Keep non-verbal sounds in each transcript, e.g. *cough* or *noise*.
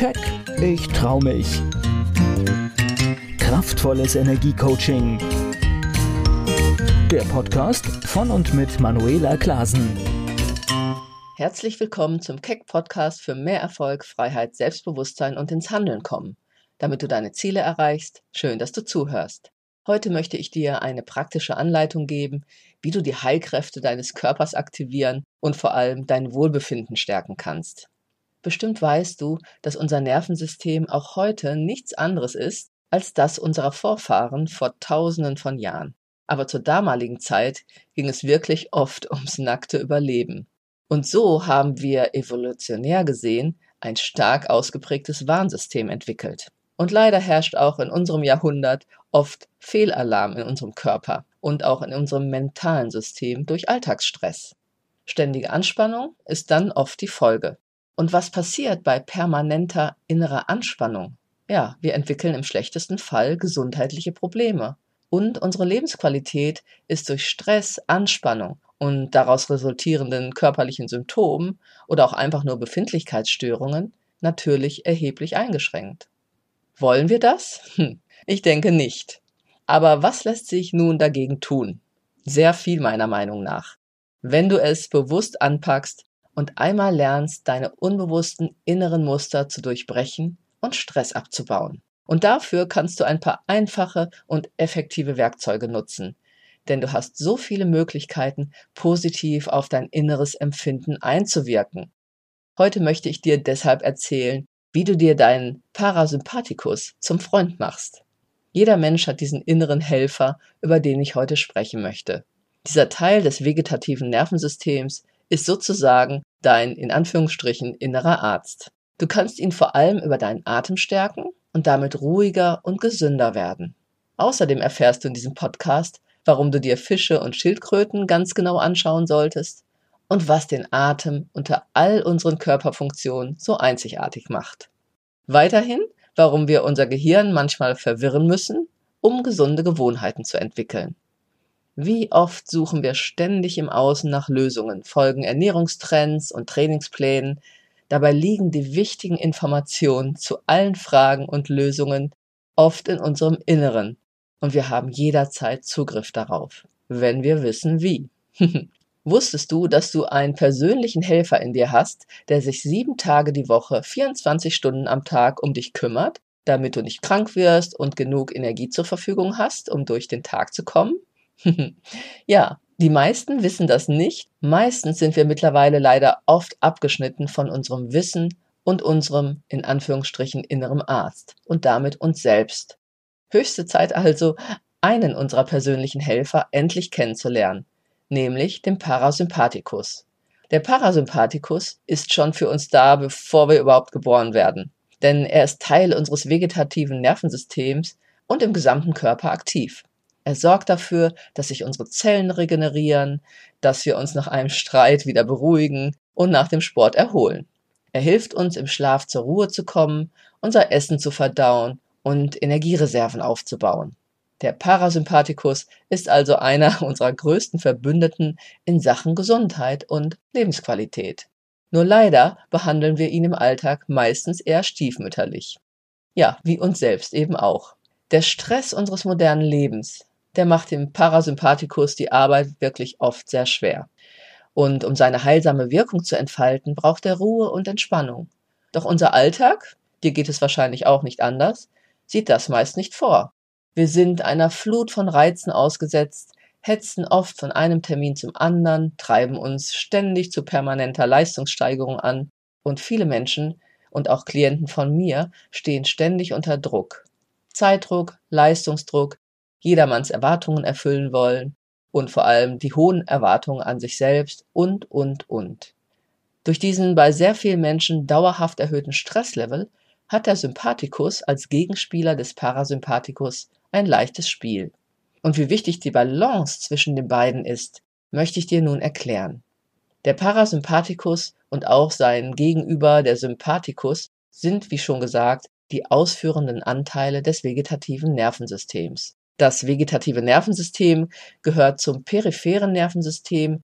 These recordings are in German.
Keck, ich trau mich. Kraftvolles Energiecoaching. Der Podcast von und mit Manuela Klasen. Herzlich willkommen zum Keck Podcast für mehr Erfolg, Freiheit, Selbstbewusstsein und ins Handeln kommen. Damit du deine Ziele erreichst, schön, dass du zuhörst. Heute möchte ich dir eine praktische Anleitung geben, wie du die Heilkräfte deines Körpers aktivieren und vor allem dein Wohlbefinden stärken kannst. Bestimmt weißt du, dass unser Nervensystem auch heute nichts anderes ist als das unserer Vorfahren vor tausenden von Jahren. Aber zur damaligen Zeit ging es wirklich oft ums nackte Überleben. Und so haben wir evolutionär gesehen ein stark ausgeprägtes Warnsystem entwickelt. Und leider herrscht auch in unserem Jahrhundert oft Fehlalarm in unserem Körper und auch in unserem mentalen System durch Alltagsstress. Ständige Anspannung ist dann oft die Folge. Und was passiert bei permanenter innerer Anspannung? Ja, wir entwickeln im schlechtesten Fall gesundheitliche Probleme. Und unsere Lebensqualität ist durch Stress, Anspannung und daraus resultierenden körperlichen Symptomen oder auch einfach nur Befindlichkeitsstörungen natürlich erheblich eingeschränkt. Wollen wir das? Hm, ich denke nicht. Aber was lässt sich nun dagegen tun? Sehr viel meiner Meinung nach. Wenn du es bewusst anpackst und einmal lernst, deine unbewussten inneren Muster zu durchbrechen und Stress abzubauen. Und dafür kannst du ein paar einfache und effektive Werkzeuge nutzen. Denn du hast so viele Möglichkeiten, positiv auf dein inneres Empfinden einzuwirken. Heute möchte ich dir deshalb erzählen, wie du dir deinen Parasympathikus zum Freund machst. Jeder Mensch hat diesen inneren Helfer, über den ich heute sprechen möchte. Dieser Teil des vegetativen Nervensystems ist sozusagen dein in Anführungsstrichen innerer Arzt. Du kannst ihn vor allem über deinen Atem stärken und damit ruhiger und gesünder werden. Außerdem erfährst du in diesem Podcast, warum du dir Fische und Schildkröten ganz genau anschauen solltest und was den Atem unter all unseren Körperfunktionen so einzigartig macht. Weiterhin, warum wir unser Gehirn manchmal verwirren müssen, um gesunde Gewohnheiten zu entwickeln. Wie oft suchen wir ständig im Außen nach Lösungen, folgen Ernährungstrends und Trainingsplänen, dabei liegen die wichtigen Informationen zu allen Fragen und Lösungen oft in unserem Inneren und wir haben jederzeit Zugriff darauf, wenn wir wissen wie. *laughs* Wusstest du, dass du einen persönlichen Helfer in dir hast, der sich sieben Tage die Woche, 24 Stunden am Tag um dich kümmert, damit du nicht krank wirst und genug Energie zur Verfügung hast, um durch den Tag zu kommen? Ja, die meisten wissen das nicht. Meistens sind wir mittlerweile leider oft abgeschnitten von unserem Wissen und unserem, in Anführungsstrichen, inneren Arzt und damit uns selbst. Höchste Zeit also, einen unserer persönlichen Helfer endlich kennenzulernen nämlich dem Parasympathikus. Der Parasympathikus ist schon für uns da, bevor wir überhaupt geboren werden, denn er ist Teil unseres vegetativen Nervensystems und im gesamten Körper aktiv. Er sorgt dafür, dass sich unsere Zellen regenerieren, dass wir uns nach einem Streit wieder beruhigen und nach dem Sport erholen. Er hilft uns im Schlaf zur Ruhe zu kommen, unser Essen zu verdauen und Energiereserven aufzubauen. Der Parasympathikus ist also einer *laughs* unserer größten Verbündeten in Sachen Gesundheit und Lebensqualität. Nur leider behandeln wir ihn im Alltag meistens eher stiefmütterlich. Ja, wie uns selbst eben auch. Der Stress unseres modernen Lebens, der macht dem Parasympathikus die Arbeit wirklich oft sehr schwer. Und um seine heilsame Wirkung zu entfalten, braucht er Ruhe und Entspannung. Doch unser Alltag, dir geht es wahrscheinlich auch nicht anders, sieht das meist nicht vor. Wir sind einer Flut von Reizen ausgesetzt, hetzen oft von einem Termin zum anderen, treiben uns ständig zu permanenter Leistungssteigerung an und viele Menschen und auch Klienten von mir stehen ständig unter Druck. Zeitdruck, Leistungsdruck, jedermanns Erwartungen erfüllen wollen und vor allem die hohen Erwartungen an sich selbst und, und, und. Durch diesen bei sehr vielen Menschen dauerhaft erhöhten Stresslevel hat der Sympathikus als Gegenspieler des Parasympathikus ein leichtes Spiel. Und wie wichtig die Balance zwischen den beiden ist, möchte ich dir nun erklären. Der Parasympathikus und auch sein Gegenüber, der Sympathikus, sind, wie schon gesagt, die ausführenden Anteile des vegetativen Nervensystems. Das vegetative Nervensystem gehört zum peripheren Nervensystem,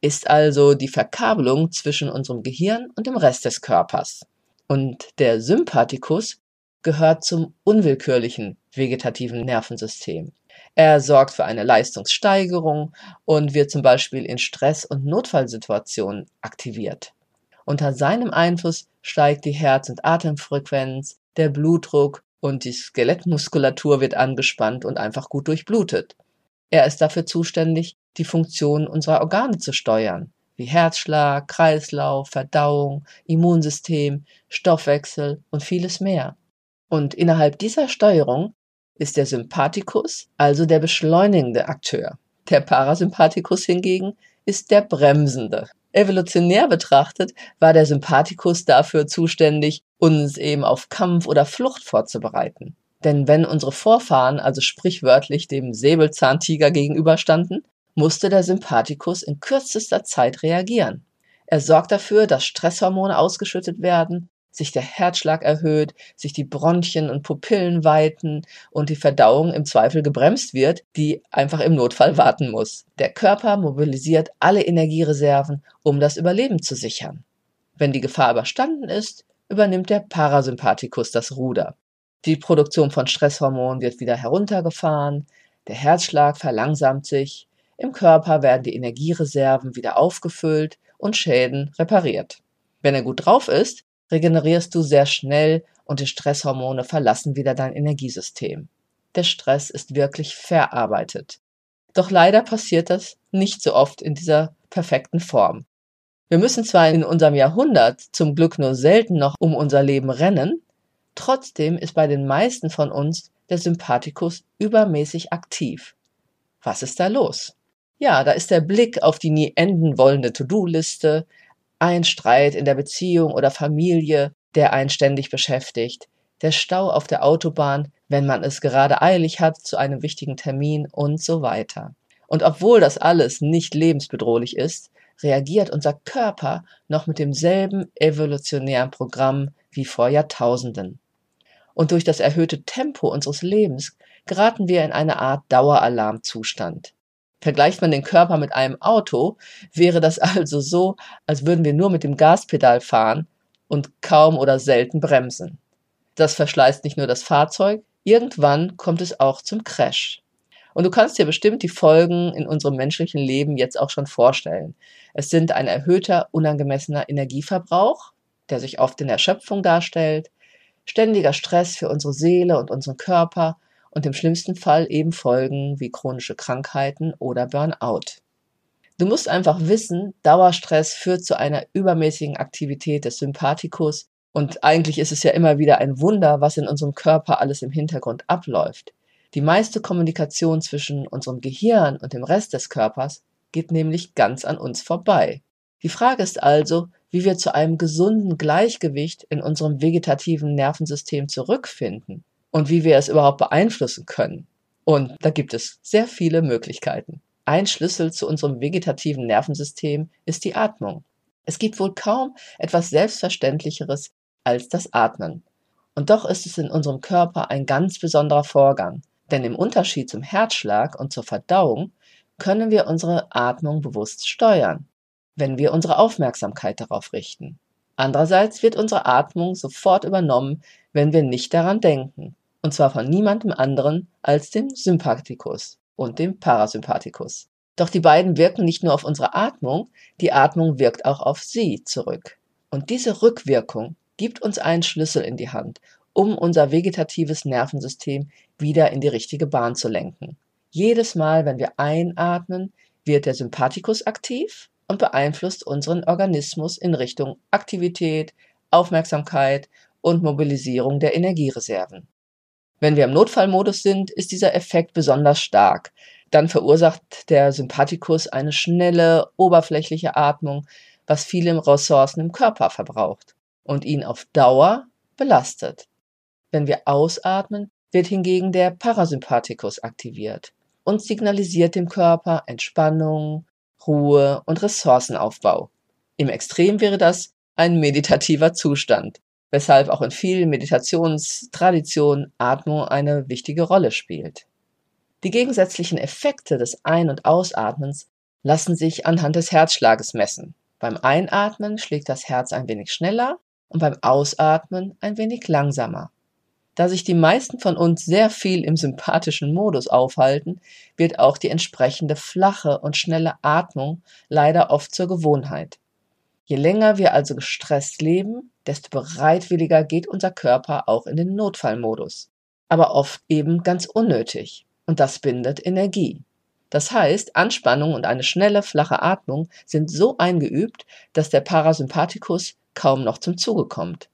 ist also die Verkabelung zwischen unserem Gehirn und dem Rest des Körpers. Und der Sympathikus gehört zum unwillkürlichen vegetativen Nervensystem. Er sorgt für eine Leistungssteigerung und wird zum Beispiel in Stress- und Notfallsituationen aktiviert. Unter seinem Einfluss steigt die Herz- und Atemfrequenz, der Blutdruck und die Skelettmuskulatur wird angespannt und einfach gut durchblutet. Er ist dafür zuständig, die Funktionen unserer Organe zu steuern, wie Herzschlag, Kreislauf, Verdauung, Immunsystem, Stoffwechsel und vieles mehr. Und innerhalb dieser Steuerung ist der Sympathikus also der beschleunigende Akteur. Der Parasympathikus hingegen ist der bremsende. Evolutionär betrachtet war der Sympathikus dafür zuständig, uns eben auf Kampf oder Flucht vorzubereiten. Denn wenn unsere Vorfahren also sprichwörtlich dem Säbelzahntiger gegenüberstanden, musste der Sympathikus in kürzester Zeit reagieren. Er sorgt dafür, dass Stresshormone ausgeschüttet werden, sich der Herzschlag erhöht, sich die Bronchien und Pupillen weiten und die Verdauung im Zweifel gebremst wird, die einfach im Notfall warten muss. Der Körper mobilisiert alle Energiereserven, um das Überleben zu sichern. Wenn die Gefahr überstanden ist, übernimmt der Parasympathikus das Ruder. Die Produktion von Stresshormonen wird wieder heruntergefahren, der Herzschlag verlangsamt sich, im Körper werden die Energiereserven wieder aufgefüllt und Schäden repariert. Wenn er gut drauf ist, regenerierst du sehr schnell und die Stresshormone verlassen wieder dein Energiesystem. Der Stress ist wirklich verarbeitet. Doch leider passiert das nicht so oft in dieser perfekten Form. Wir müssen zwar in unserem Jahrhundert zum Glück nur selten noch um unser Leben rennen, trotzdem ist bei den meisten von uns der Sympathikus übermäßig aktiv. Was ist da los? Ja, da ist der Blick auf die nie enden wollende To-Do-Liste, ein Streit in der Beziehung oder Familie, der einen ständig beschäftigt, der Stau auf der Autobahn, wenn man es gerade eilig hat zu einem wichtigen Termin und so weiter. Und obwohl das alles nicht lebensbedrohlich ist, reagiert unser Körper noch mit demselben evolutionären Programm wie vor Jahrtausenden. Und durch das erhöhte Tempo unseres Lebens geraten wir in eine Art Daueralarmzustand. Vergleicht man den Körper mit einem Auto, wäre das *laughs* also so, als würden wir nur mit dem Gaspedal fahren und kaum oder selten bremsen. Das verschleißt nicht nur das Fahrzeug, irgendwann kommt es auch zum Crash. Und du kannst dir bestimmt die Folgen in unserem menschlichen Leben jetzt auch schon vorstellen. Es sind ein erhöhter, unangemessener Energieverbrauch, der sich oft in Erschöpfung darstellt, ständiger Stress für unsere Seele und unseren Körper und im schlimmsten Fall eben Folgen wie chronische Krankheiten oder Burnout. Du musst einfach wissen, Dauerstress führt zu einer übermäßigen Aktivität des Sympathikus und eigentlich ist es ja immer wieder ein Wunder, was in unserem Körper alles im Hintergrund abläuft. Die meiste Kommunikation zwischen unserem Gehirn und dem Rest des Körpers geht nämlich ganz an uns vorbei. Die Frage ist also, wie wir zu einem gesunden Gleichgewicht in unserem vegetativen Nervensystem zurückfinden und wie wir es überhaupt beeinflussen können. Und da gibt es sehr viele Möglichkeiten. Ein Schlüssel zu unserem vegetativen Nervensystem ist die Atmung. Es gibt wohl kaum etwas Selbstverständlicheres als das Atmen. Und doch ist es in unserem Körper ein ganz besonderer Vorgang, denn im Unterschied zum Herzschlag und zur Verdauung können wir unsere Atmung bewusst steuern, wenn wir unsere Aufmerksamkeit darauf richten. Andererseits wird unsere Atmung sofort übernommen, wenn wir nicht daran denken, und zwar von niemandem anderen als dem Sympathikus und dem Parasympathikus. Doch die beiden wirken nicht nur auf unsere Atmung, die Atmung wirkt auch auf sie zurück. Und diese Rückwirkung gibt uns einen Schlüssel in die Hand, um unser vegetatives Nervensystem wieder in die richtige Bahn zu lenken. Jedes Mal, wenn wir einatmen, wird der Sympathikus aktiv und beeinflusst unseren Organismus in Richtung Aktivität, Aufmerksamkeit und Mobilisierung der Energiereserven. Wenn wir im Notfallmodus sind, ist dieser Effekt besonders stark. Dann verursacht der Sympathikus eine schnelle, oberflächliche Atmung, was viele Ressourcen im Körper verbraucht und ihn auf Dauer belastet. Wenn wir ausatmen, wird hingegen der Parasympathikus aktiviert und signalisiert dem Körper Entspannung, Ruhe und Ressourcenaufbau. Im Extrem wäre das ein meditativer Zustand, weshalb auch in vielen Meditationstraditionen Atmung eine wichtige Rolle spielt. Die gegensätzlichen Effekte des Ein- und Ausatmens lassen sich anhand des Herzschlages messen. Beim Einatmen schlägt das Herz ein wenig schneller und beim Ausatmen ein wenig langsamer. Da sich die meisten von uns sehr viel im sympathischen Modus aufhalten, wird auch die entsprechende flache und schnelle Atmung leider oft zur Gewohnheit. Je länger wir also gestresst leben, desto bereitwilliger geht unser Körper auch in den Notfallmodus. Aber oft eben ganz unnötig. Und das bindet Energie. Das heißt, Anspannung und eine schnelle, flache Atmung sind so eingeübt, dass der Parasympathikus kaum noch zum Zuge kommt.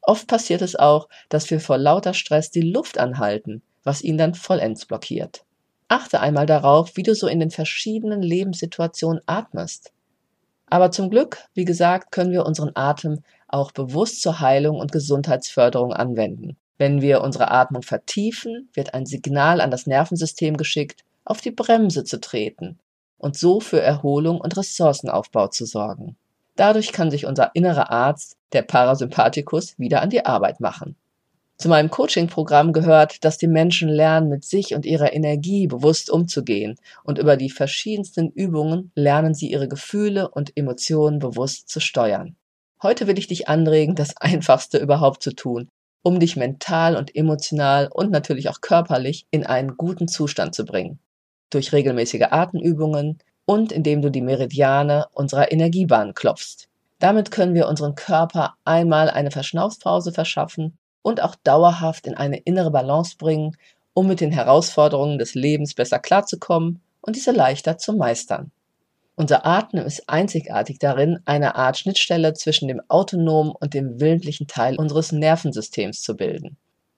Oft passiert es auch, dass wir vor lauter Stress die Luft anhalten, was ihn dann vollends blockiert. Achte einmal darauf, wie du so in den verschiedenen Lebenssituationen atmest. Aber zum Glück, wie gesagt, können wir unseren Atem auch bewusst zur Heilung und Gesundheitsförderung anwenden. Wenn wir unsere Atmung vertiefen, wird ein Signal an das Nervensystem geschickt, auf die Bremse zu treten und so für Erholung und Ressourcenaufbau zu sorgen. Dadurch kann sich unser innerer Arzt, der Parasympathikus, wieder an die Arbeit machen. Zu meinem Coaching-Programm gehört, dass die Menschen lernen, mit sich und ihrer Energie bewusst umzugehen und über die verschiedensten Übungen lernen sie ihre Gefühle und Emotionen bewusst zu steuern. Heute will ich dich anregen, das Einfachste überhaupt zu tun, um dich mental und emotional und natürlich auch körperlich in einen guten Zustand zu bringen. Durch regelmäßige Atemübungen, und indem du die Meridiane unserer Energiebahn klopfst. Damit können wir unseren Körper einmal eine Verschnaufpause verschaffen und auch dauerhaft in eine innere Balance bringen, um mit den Herausforderungen des Lebens besser klarzukommen und diese leichter zu meistern. Unser Atmen ist einzigartig darin, eine Art Schnittstelle zwischen dem autonomen und dem willentlichen Teil unseres Nervensystems zu bilden.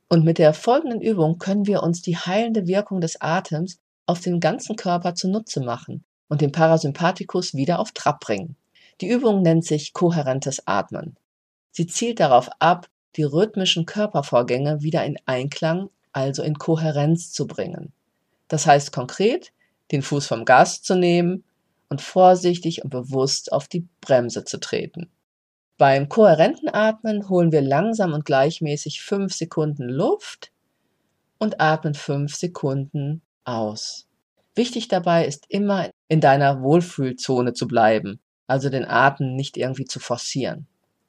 Und mit der folgenden Übung können wir uns die heilende Wirkung des Atems auf den ganzen Körper zunutze machen und den Parasympathikus wieder auf Trab bringen. Die Übung nennt sich kohärentes Atmen. Sie zielt darauf ab, die rhythmischen Körpervorgänge wieder in Einklang, also in Kohärenz zu bringen. Das heißt konkret, den Fuß vom Gas zu nehmen und vorsichtig und bewusst auf die Bremse zu treten. Beim kohärenten Atmen holen wir langsam und gleichmäßig fünf Sekunden Luft und atmen fünf Sekunden aus. Wichtig dabei ist immer in deiner Wohlfühlzone zu bleiben, also den Atem nicht irgendwie zu forcieren.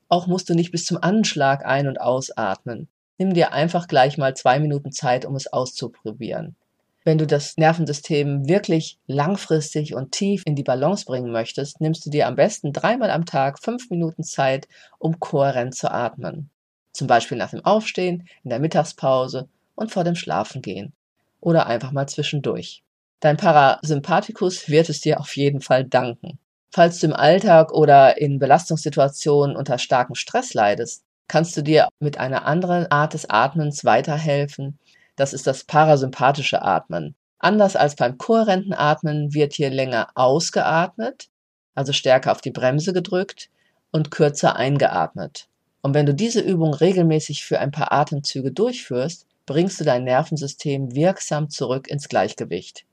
Auch musst du nicht bis zum Anschlag ein- und ausatmen. Nimm dir einfach gleich mal zwei Minuten Zeit, um es auszuprobieren. Wenn du das Nervensystem wirklich langfristig und tief in die Balance bringen möchtest, nimmst du dir am besten dreimal am Tag fünf Minuten Zeit, um kohärent zu atmen. Zum Beispiel nach dem Aufstehen, in der Mittagspause und vor dem Schlafengehen. Oder einfach mal zwischendurch. Dein Parasympathikus wird es dir auf jeden Fall danken. Falls du im Alltag oder in Belastungssituationen unter starkem Stress leidest, kannst du dir mit einer anderen Art des Atmens weiterhelfen. Das ist das parasympathische Atmen. Anders als beim kohärenten Atmen wird hier länger ausgeatmet, also stärker auf die Bremse gedrückt und kürzer eingeatmet. Und wenn du diese Übung regelmäßig für ein paar Atemzüge durchführst, bringst du dein Nervensystem wirksam zurück ins Gleichgewicht.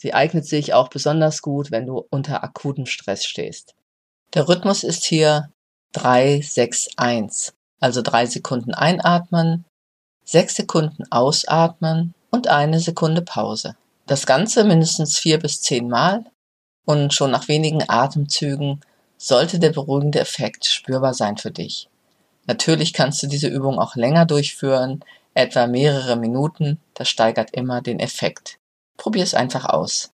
Sie eignet sich auch besonders gut, wenn du unter akutem Stress stehst. Der Rhythmus ist hier 3, 6, 1. Also drei Sekunden einatmen, sechs Sekunden ausatmen und eine Sekunde Pause. Das Ganze mindestens vier bis zehn Mal und schon nach wenigen Atemzügen sollte der beruhigende Effekt spürbar sein für dich. Natürlich kannst du diese Übung auch länger durchführen, etwa mehrere Minuten, das steigert immer den Effekt. Probier es einfach aus.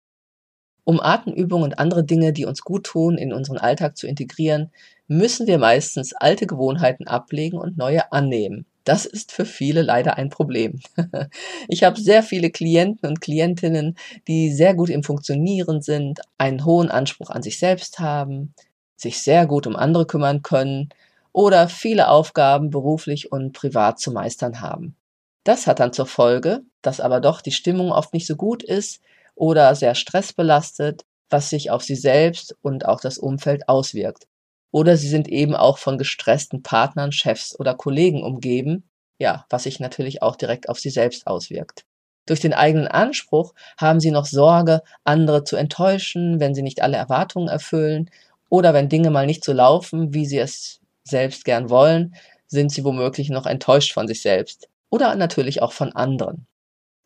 Um Atemübungen und andere Dinge, die uns gut tun, in unseren Alltag zu integrieren, müssen wir meistens alte Gewohnheiten ablegen und neue annehmen. Das ist für viele leider ein Problem. *laughs* Ich habe sehr viele Klienten und Klientinnen, die sehr gut im Funktionieren sind, einen hohen Anspruch an sich selbst haben, sich sehr gut um andere kümmern können oder viele Aufgaben beruflich und privat zu meistern haben. Das hat dann zur Folge, dass aber doch die Stimmung oft nicht so gut ist oder sehr stressbelastet, was sich auf sie selbst und auch das Umfeld auswirkt. Oder sie sind eben auch von gestressten Partnern, Chefs oder Kollegen umgeben, ja, was sich natürlich auch direkt auf sie selbst auswirkt. Durch den eigenen Anspruch haben sie noch Sorge, andere zu enttäuschen, wenn sie nicht alle Erwartungen erfüllen oder wenn Dinge mal nicht so laufen, wie sie es selbst gern wollen, sind sie womöglich noch enttäuscht von sich selbst oder natürlich auch von anderen.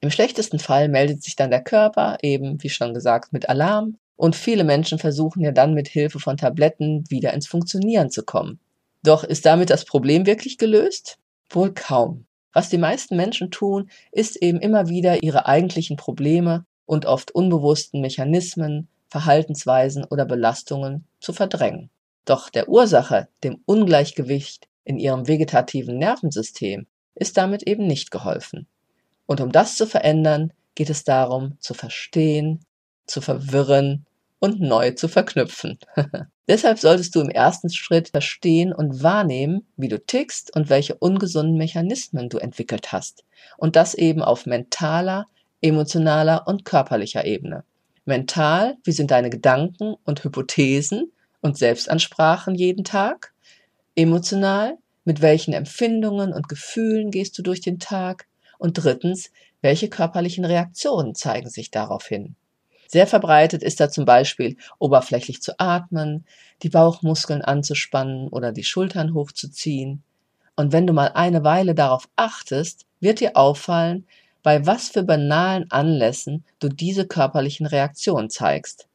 Im schlechtesten Fall meldet sich dann der Körper, eben wie schon gesagt, mit Alarm und viele Menschen versuchen ja dann mit Hilfe von Tabletten wieder ins Funktionieren zu kommen. Doch ist damit das Problem wirklich gelöst? Wohl kaum. Was die meisten Menschen tun, ist eben immer wieder ihre eigentlichen Probleme und oft unbewussten Mechanismen, Verhaltensweisen oder Belastungen zu verdrängen. Doch der Ursache, dem Ungleichgewicht in ihrem vegetativen Nervensystem, ist damit eben nicht geholfen. Und um das zu verändern, geht es darum, zu verstehen, zu verwirren und neu zu verknüpfen. *laughs* Deshalb solltest du im ersten Schritt verstehen und wahrnehmen, wie du tickst und welche ungesunden Mechanismen du entwickelt hast. Und das eben auf mentaler, emotionaler und körperlicher Ebene. Mental, wie sind deine Gedanken und Hypothesen und Selbstansprachen jeden Tag? Emotional, mit welchen Empfindungen und Gefühlen gehst du durch den Tag? Und drittens, welche körperlichen Reaktionen zeigen sich daraufhin? Sehr verbreitet ist da zum Beispiel oberflächlich zu atmen, die Bauchmuskeln anzuspannen oder die Schultern hochzuziehen. Und wenn du mal eine Weile darauf achtest, wird dir auffallen, bei was für banalen Anlässen du diese körperlichen Reaktionen zeigst.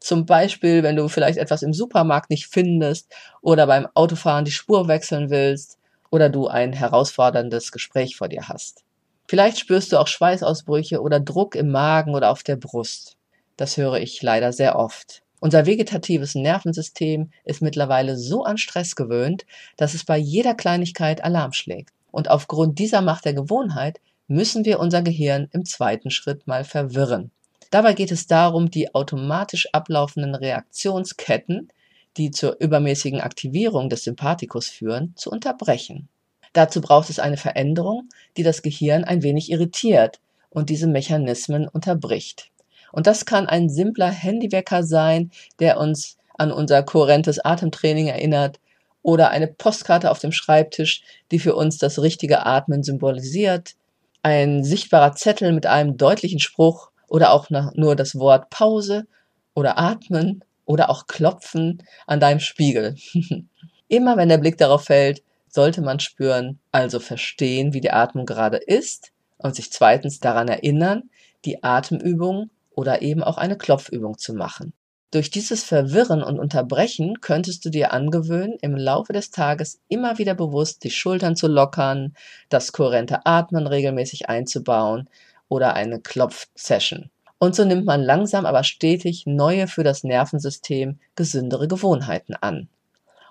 Zum Beispiel, wenn du vielleicht etwas im Supermarkt nicht findest oder beim Autofahren die Spur wechseln willst oder du ein herausforderndes Gespräch vor dir hast. Vielleicht spürst du auch Schweißausbrüche oder Druck im Magen oder auf der Brust. Das höre ich leider sehr oft. Unser vegetatives Nervensystem ist mittlerweile so an Stress gewöhnt, dass es bei jeder Kleinigkeit Alarm schlägt. Und aufgrund dieser Macht der Gewohnheit müssen wir unser Gehirn im zweiten Schritt mal verwirren. Dabei geht es darum, die automatisch ablaufenden Reaktionsketten, die zur übermäßigen Aktivierung des Sympathikus führen, zu unterbrechen. Dazu braucht es eine Veränderung, die das Gehirn ein wenig irritiert und diese Mechanismen unterbricht. Und das kann ein simpler Handywecker sein, der uns an unser kohärentes Atemtraining erinnert oder eine Postkarte auf dem Schreibtisch, die für uns das richtige Atmen symbolisiert, ein sichtbarer Zettel mit einem deutlichen Spruch oder auch nur das Wort Pause oder Atmen oder auch Klopfen an deinem Spiegel. *laughs* Immer wenn der Blick darauf fällt, sollte man spüren, also verstehen, wie die Atmung gerade ist und sich zweitens daran erinnern, die Atemübung oder eben auch eine Klopfübung zu machen. Durch dieses Verwirren und Unterbrechen könntest du dir angewöhnen, im Laufe des Tages immer wieder bewusst die Schultern zu lockern, das kohärente Atmen regelmäßig einzubauen oder eine Klopfsession. Und so nimmt man langsam aber stetig neue für das Nervensystem gesündere Gewohnheiten an.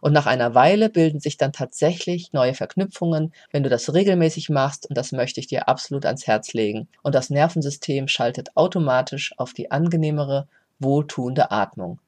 Und nach einer Weile bilden sich dann tatsächlich neue Verknüpfungen, wenn du das regelmäßig machst. Und das möchte ich dir absolut ans Herz legen. Und das Nervensystem schaltet automatisch auf die angenehmere, wohltuende Atmung.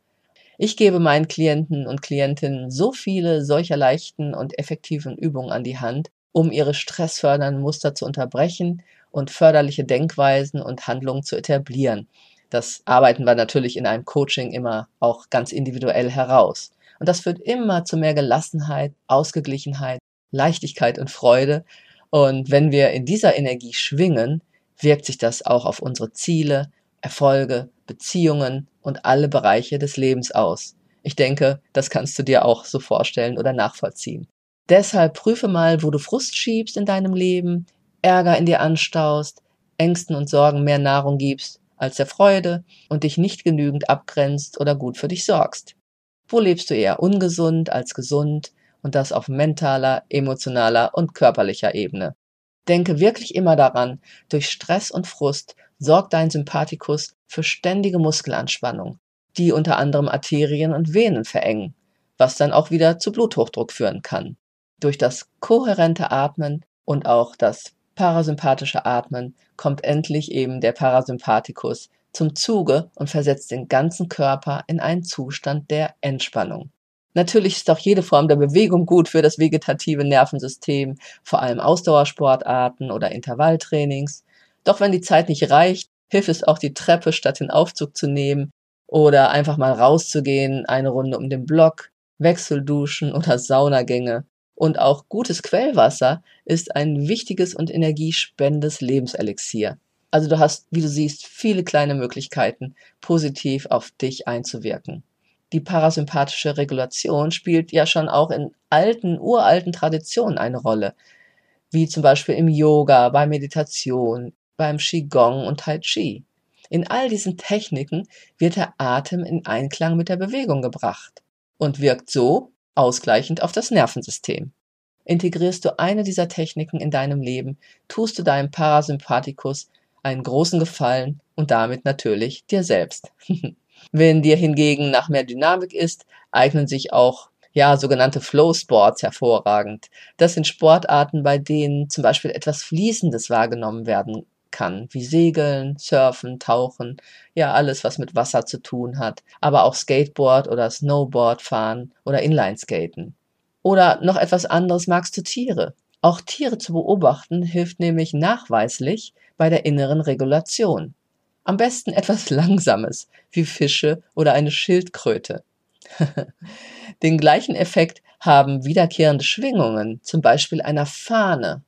Ich gebe meinen Klienten und Klientinnen so viele solcher leichten und effektiven Übungen an die Hand, um ihre stressfördernden Muster zu unterbrechen und förderliche Denkweisen und Handlungen zu etablieren. Das arbeiten wir natürlich in einem Coaching immer auch ganz individuell heraus. Und das führt immer zu mehr Gelassenheit, Ausgeglichenheit, Leichtigkeit und Freude. Und wenn wir in dieser Energie schwingen, wirkt sich das auch auf unsere Ziele, Erfolge, Beziehungen und alle Bereiche des Lebens aus. Ich denke, das kannst du dir auch so vorstellen oder nachvollziehen. Deshalb prüfe mal, wo du Frust schiebst in deinem Leben, Ärger in dir anstaust, Ängsten und Sorgen mehr Nahrung gibst als der Freude und dich nicht genügend abgrenzt oder gut für dich sorgst. Wo lebst du eher ungesund als gesund und das auf mentaler, emotionaler und körperlicher Ebene? Denke wirklich immer daran, durch Stress und Frust sorgt dein Sympathikus für ständige Muskelanspannung, die unter anderem Arterien und Venen verengen, was dann auch wieder zu Bluthochdruck führen kann. Durch das kohärente Atmen und auch das parasympathische Atmen kommt endlich eben der Parasympathikus zum Zuge und versetzt den ganzen Körper in einen Zustand der Entspannung. Natürlich ist auch jede Form der Bewegung gut für das vegetative Nervensystem, vor allem Ausdauersportarten oder Intervalltrainings. Doch wenn die Zeit nicht reicht, hilft es auch die Treppe statt den Aufzug zu nehmen oder einfach mal rauszugehen, eine Runde um den Block, Wechselduschen oder Saunagänge. Und auch gutes Quellwasser ist ein wichtiges und energiespendendes Lebenselixier. Also du hast, wie du siehst, viele kleine Möglichkeiten, positiv auf dich einzuwirken. Die parasympathische Regulation spielt ja schon auch in alten, uralten Traditionen eine Rolle, wie zum Beispiel im Yoga, bei Meditation, beim Qigong und Tai Chi. In all diesen Techniken wird der Atem in Einklang mit der Bewegung gebracht und wirkt so ausgleichend auf das Nervensystem. Integrierst du eine dieser Techniken in deinem Leben, tust du deinem Parasympathikus einen großen Gefallen und damit natürlich dir selbst. *laughs* Wenn dir hingegen nach mehr Dynamik ist, eignen sich auch ja, sogenannte Flow Sports hervorragend. Das sind Sportarten, bei denen zum Beispiel etwas Fließendes wahrgenommen werden kann, wie Segeln, Surfen, Tauchen, ja, alles, was mit Wasser zu tun hat, aber auch Skateboard oder Snowboard fahren oder Inlineskaten. Oder noch etwas anderes magst du Tiere. Auch Tiere zu beobachten hilft nämlich nachweislich bei der inneren Regulation. Am besten etwas Langsames, wie Fische oder eine Schildkröte. *laughs* Den gleichen Effekt haben wiederkehrende Schwingungen, zum Beispiel einer Fahne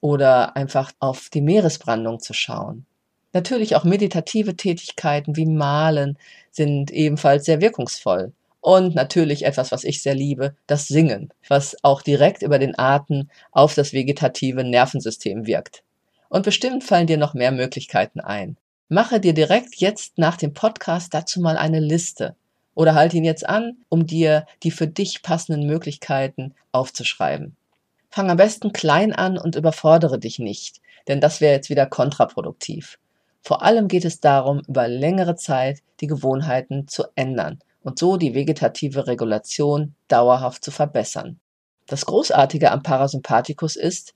oder einfach auf die Meeresbrandung zu schauen. Natürlich auch meditative Tätigkeiten wie Malen sind ebenfalls sehr wirkungsvoll. Und natürlich etwas, was ich sehr liebe, das Singen, was auch direkt über den Atem auf das vegetative Nervensystem wirkt. Und bestimmt fallen dir noch mehr Möglichkeiten ein. Mache dir direkt jetzt nach dem Podcast dazu mal eine Liste oder halt ihn jetzt an, um dir die für dich passenden Möglichkeiten aufzuschreiben. Fang am besten klein an und überfordere dich nicht, denn das wäre jetzt wieder kontraproduktiv. Vor allem geht es darum, über längere Zeit die Gewohnheiten zu ändern und so die vegetative Regulation dauerhaft zu verbessern. Das Großartige am Parasympathikus ist,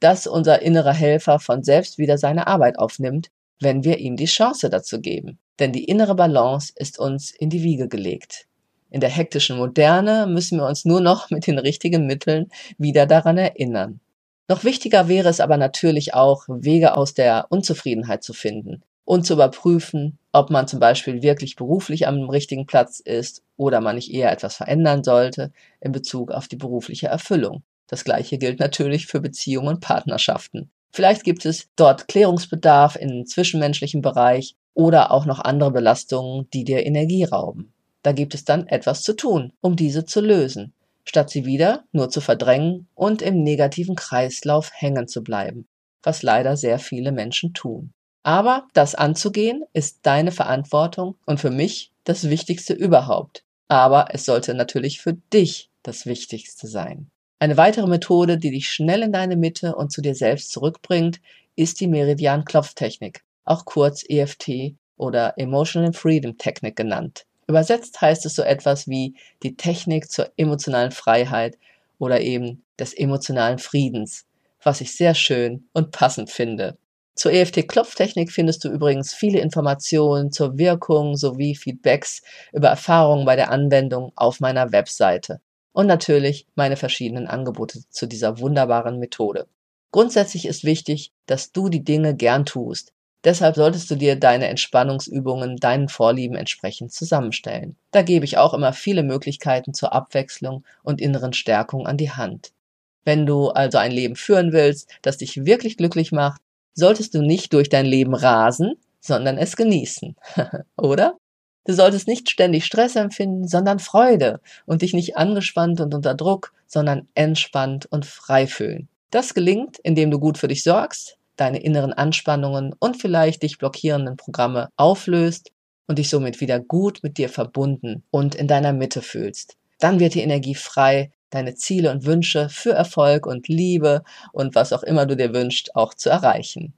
dass unser innerer Helfer von selbst wieder seine Arbeit aufnimmt, wenn wir ihm die Chance dazu geben denn die innere Balance ist uns in die Wiege gelegt. In der hektischen Moderne müssen wir uns nur noch *laughs* mit den richtigen Mitteln wieder daran erinnern. Noch wichtiger wäre es aber natürlich auch, Wege aus der Unzufriedenheit zu finden und zu überprüfen, ob man zum Beispiel wirklich beruflich am richtigen Platz ist oder man nicht eher etwas verändern sollte in Bezug auf die berufliche Erfüllung. Das gleiche gilt natürlich für Beziehungen und Partnerschaften. Vielleicht gibt es dort Klärungsbedarf im zwischenmenschlichen Bereich oder auch noch andere Belastungen, die dir Energie rauben. Da gibt es dann etwas zu tun, um diese zu lösen, statt sie wieder nur zu verdrängen und im negativen Kreislauf hängen zu bleiben, was leider sehr viele Menschen tun. Aber das anzugehen ist deine Verantwortung und für mich das Wichtigste überhaupt. Aber es sollte natürlich für dich das Wichtigste sein. Eine weitere Methode, die dich schnell in deine Mitte und zu dir selbst zurückbringt, ist die Meridian-Klopftechnik auch kurz EFT oder Emotional Freedom Technik genannt. Übersetzt heißt es so etwas wie die Technik zur emotionalen Freiheit oder eben des emotionalen Friedens, was ich sehr schön und passend finde. Zur EFT-Klopftechnik findest du übrigens viele Informationen zur Wirkung sowie Feedbacks über Erfahrungen bei der Anwendung auf meiner Webseite und natürlich meine verschiedenen Angebote zu dieser wunderbaren Methode. Grundsätzlich ist wichtig, dass du die Dinge gern tust, Deshalb solltest du dir deine Entspannungsübungen deinen Vorlieben entsprechend zusammenstellen. Da gebe ich auch immer viele Möglichkeiten zur Abwechslung und inneren Stärkung an die Hand. Wenn du also ein Leben führen willst, das dich wirklich glücklich macht, solltest du nicht durch dein Leben rasen, sondern es genießen. *laughs* Oder? Du solltest nicht ständig Stress empfinden, sondern Freude und dich nicht angespannt und unter Druck, sondern entspannt und frei fühlen. Das gelingt, indem du gut für dich sorgst, deine inneren Anspannungen und vielleicht dich blockierenden Programme auflöst und dich somit wieder gut mit dir verbunden und in deiner Mitte fühlst. Dann wird die Energie frei, deine Ziele und Wünsche für Erfolg und Liebe und was auch immer du dir wünschst, auch zu erreichen.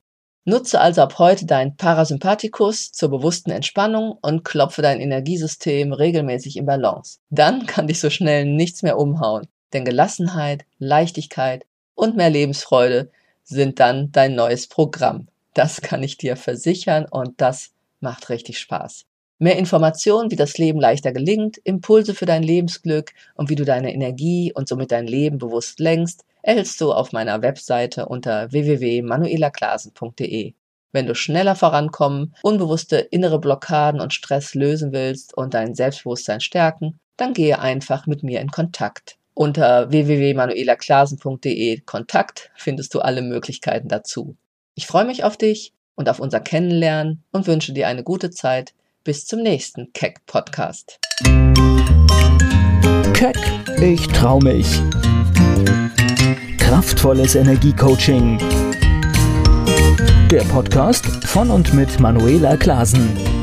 Nutze also ab heute deinen Parasympathikus zur bewussten Entspannung und klopfe dein Energiesystem regelmäßig in Balance. Dann kann dich so schnell nichts mehr umhauen, denn Gelassenheit, Leichtigkeit und mehr Lebensfreude sind dann dein neues Programm. Das kann ich dir versichern und das macht richtig Spaß. Mehr Informationen, wie das Leben leichter gelingt, Impulse für dein Lebensglück und wie du deine Energie und somit dein Leben bewusst lenkst, erhältst du auf meiner Webseite unter www.manuelaklasen.de. Wenn du schneller vorankommen, unbewusste innere Blockaden und Stress lösen willst und dein Selbstbewusstsein stärken, dann gehe einfach mit mir in Kontakt. Unter www.manuelaklasen.de Kontakt findest du alle Möglichkeiten dazu. Ich freue mich auf dich und auf unser Kennenlernen und wünsche dir eine gute Zeit. Bis zum nächsten Keck Podcast. Keck, ich trau mich. Kraftvolles Energiecoaching. Der Podcast von und mit Manuela Klasen.